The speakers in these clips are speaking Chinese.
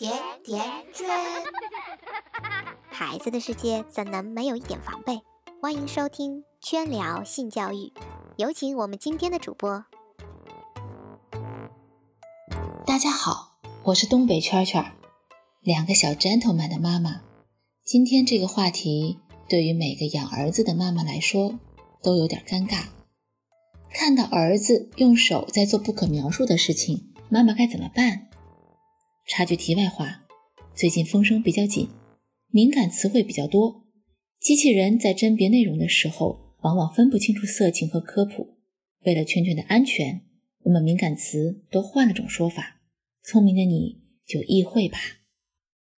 甜甜圈，孩子的世界怎能没有一点防备？欢迎收听圈聊性教育，有请我们今天的主播。大家好，我是东北圈圈，两个小 gentleman 的妈妈。今天这个话题对于每个养儿子的妈妈来说都有点尴尬。看到儿子用手在做不可描述的事情，妈妈该怎么办？插句题外话，最近风声比较紧，敏感词汇比较多，机器人在甄别内容的时候，往往分不清楚色情和科普。为了圈圈的安全，我们敏感词都换了种说法。聪明的你就意会吧。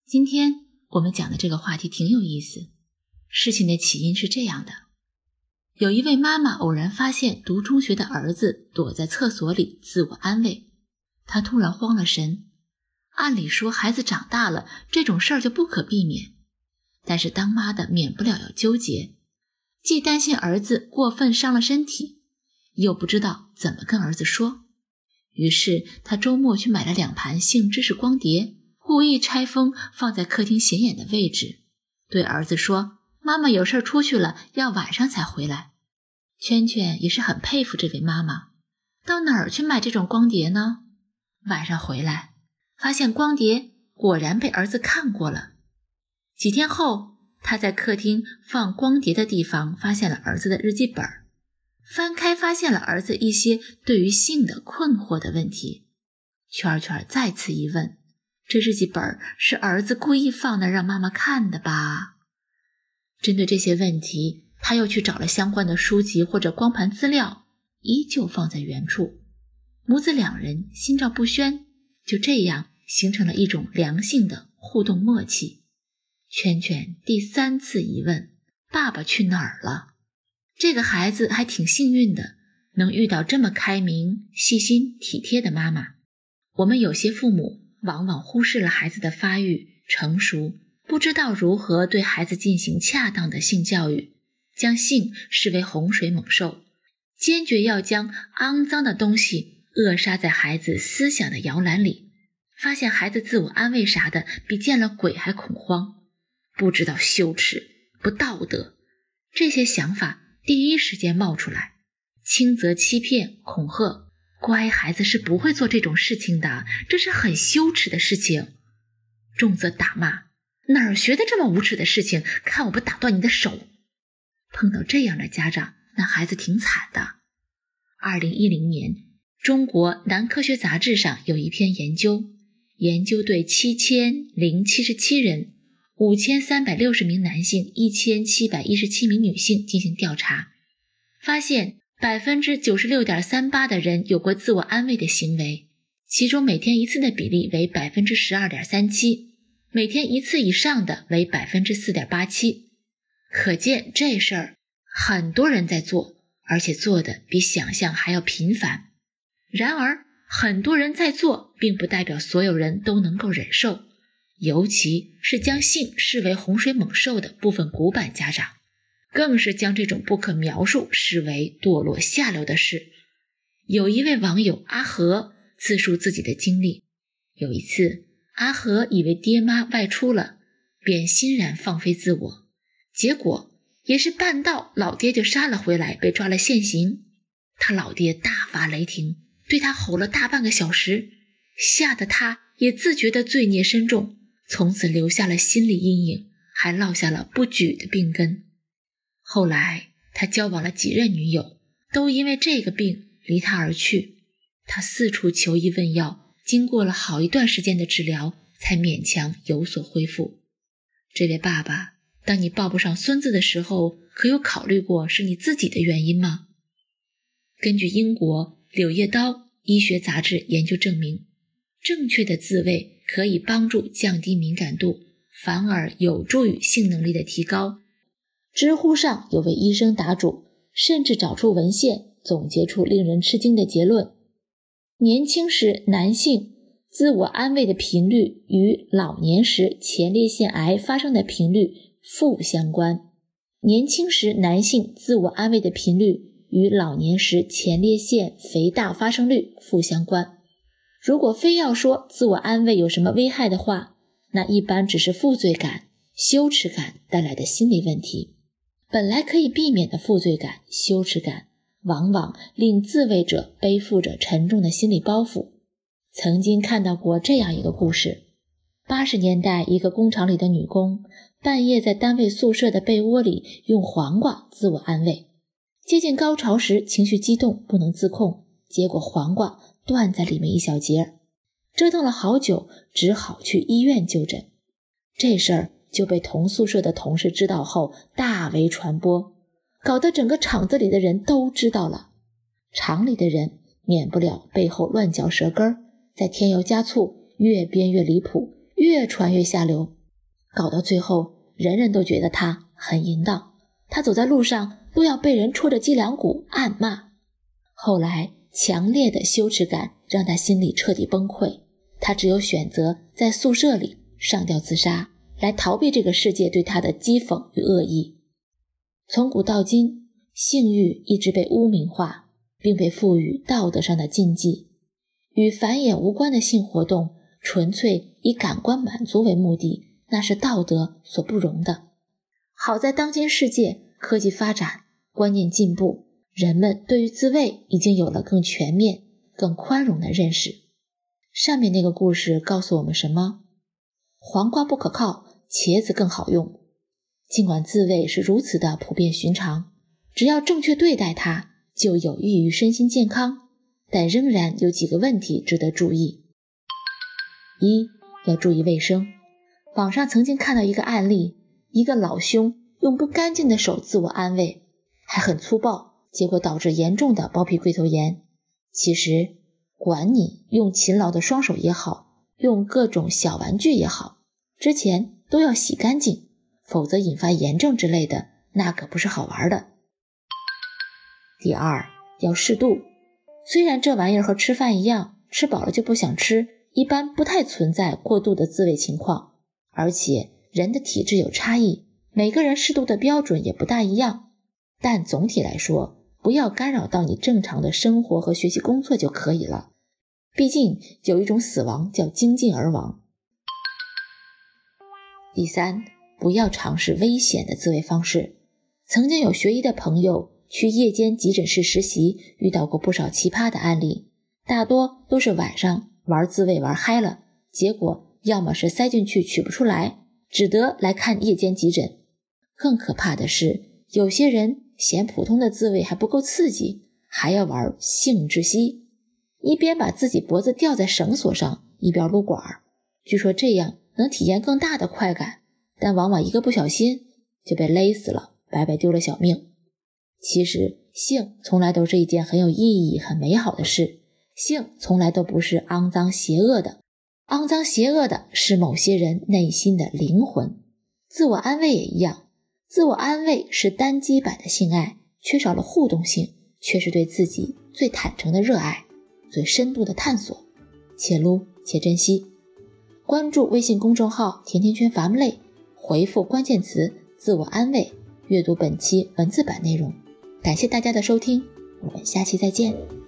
今天我们讲的这个话题挺有意思。事情的起因是这样的：有一位妈妈偶然发现读中学的儿子躲在厕所里自我安慰，她突然慌了神。按理说，孩子长大了，这种事儿就不可避免。但是当妈的免不了要纠结，既担心儿子过分伤了身体，又不知道怎么跟儿子说。于是他周末去买了两盘性知识光碟，故意拆封放在客厅显眼的位置，对儿子说：“妈妈有事出去了，要晚上才回来。”圈圈也是很佩服这位妈妈，到哪儿去买这种光碟呢？晚上回来。发现光碟果然被儿子看过了。几天后，他在客厅放光碟的地方发现了儿子的日记本，翻开发现了儿子一些对于性的困惑的问题。圈圈再次一问：“这日记本是儿子故意放那，让妈妈看的吧？”针对这些问题，他又去找了相关的书籍或者光盘资料，依旧放在原处。母子两人心照不宣，就这样。形成了一种良性的互动默契。圈圈第三次疑问：“爸爸去哪儿了？”这个孩子还挺幸运的，能遇到这么开明、细心、体贴的妈妈。我们有些父母往往忽视了孩子的发育成熟，不知道如何对孩子进行恰当的性教育，将性视为洪水猛兽，坚决要将肮脏的东西扼杀在孩子思想的摇篮里。发现孩子自我安慰啥的，比见了鬼还恐慌，不知道羞耻，不道德，这些想法第一时间冒出来，轻则欺骗恐吓，乖孩子是不会做这种事情的，这是很羞耻的事情；重则打骂，哪儿学的这么无耻的事情？看我不打断你的手！碰到这样的家长，那孩子挺惨的。二零一零年，中国男科学杂志上有一篇研究。研究对七千零七十七人、五千三百六十名男性、一千七百一十七名女性进行调查，发现百分之九十六点三八的人有过自我安慰的行为，其中每天一次的比例为百分之十二点三七，每天一次以上的为百分之四点八七。可见这事儿很多人在做，而且做的比想象还要频繁。然而，很多人在做，并不代表所有人都能够忍受，尤其是将性视为洪水猛兽的部分古板家长，更是将这种不可描述视为堕落下流的事。有一位网友阿和自述自己的经历：有一次，阿和以为爹妈外出了，便欣然放飞自我，结果也是半道老爹就杀了回来，被抓了现行。他老爹大发雷霆。对他吼了大半个小时，吓得他也自觉的罪孽深重，从此留下了心理阴影，还落下了不举的病根。后来他交往了几任女友，都因为这个病离他而去。他四处求医问药，经过了好一段时间的治疗，才勉强有所恢复。这位爸爸，当你抱不上孙子的时候，可有考虑过是你自己的原因吗？根据英国。《柳叶刀》医学杂志研究证明，正确的自慰可以帮助降低敏感度，反而有助于性能力的提高。知乎上有位医生答主，甚至找出文献，总结出令人吃惊的结论：年轻时男性自我安慰的频率与老年时前列腺癌发生的频率负相关。年轻时男性自我安慰的频率。与老年时前列腺肥大发生率负相关。如果非要说自我安慰有什么危害的话，那一般只是负罪感、羞耻感带来的心理问题。本来可以避免的负罪感、羞耻感，往往令自慰者背负着沉重的心理包袱。曾经看到过这样一个故事：八十年代，一个工厂里的女工半夜在单位宿舍的被窝里用黄瓜自我安慰，接近高潮时情绪激动不能自控，结果黄瓜。断在里面一小节，折腾了好久，只好去医院就诊。这事儿就被同宿舍的同事知道后大为传播，搞得整个厂子里的人都知道了。厂里的人免不了背后乱嚼舌根儿，再添油加醋，越编越离谱，越传越下流，搞到最后，人人都觉得他很淫荡，他走在路上都要被人戳着脊梁骨暗骂。后来。强烈的羞耻感让他心里彻底崩溃，他只有选择在宿舍里上吊自杀，来逃避这个世界对他的讥讽与恶意。从古到今，性欲一直被污名化，并被赋予道德上的禁忌。与繁衍无关的性活动，纯粹以感官满足为目的，那是道德所不容的。好在当今世界科技发展，观念进步。人们对于自慰已经有了更全面、更宽容的认识。上面那个故事告诉我们什么？黄瓜不可靠，茄子更好用。尽管自慰是如此的普遍寻常，只要正确对待它，就有益于身心健康。但仍然有几个问题值得注意：一要注意卫生。网上曾经看到一个案例，一个老兄用不干净的手自我安慰，还很粗暴。结果导致严重的包皮龟头炎。其实，管你用勤劳的双手也好，用各种小玩具也好，之前都要洗干净，否则引发炎症之类的，那可不是好玩的。第二，要适度。虽然这玩意儿和吃饭一样，吃饱了就不想吃，一般不太存在过度的自慰情况。而且人的体质有差异，每个人适度的标准也不大一样。但总体来说，不要干扰到你正常的生活和学习工作就可以了。毕竟有一种死亡叫精尽而亡。第三，不要尝试危险的自慰方式。曾经有学医的朋友去夜间急诊室实习，遇到过不少奇葩的案例，大多都是晚上玩自慰玩嗨了，结果要么是塞进去取不出来，只得来看夜间急诊。更可怕的是，有些人。嫌普通的自慰还不够刺激，还要玩性窒息，一边把自己脖子吊在绳索上，一边撸管儿。据说这样能体验更大的快感，但往往一个不小心就被勒死了，白白丢了小命。其实性从来都是一件很有意义、很美好的事，性从来都不是肮脏邪恶的，肮脏邪恶的是某些人内心的灵魂。自我安慰也一样。自我安慰是单机版的性爱，缺少了互动性，却是对自己最坦诚的热爱，最深度的探索。且撸且珍惜。关注微信公众号“甜甜圈伐木累”，回复关键词“自我安慰”，阅读本期文字版内容。感谢大家的收听，我们下期再见。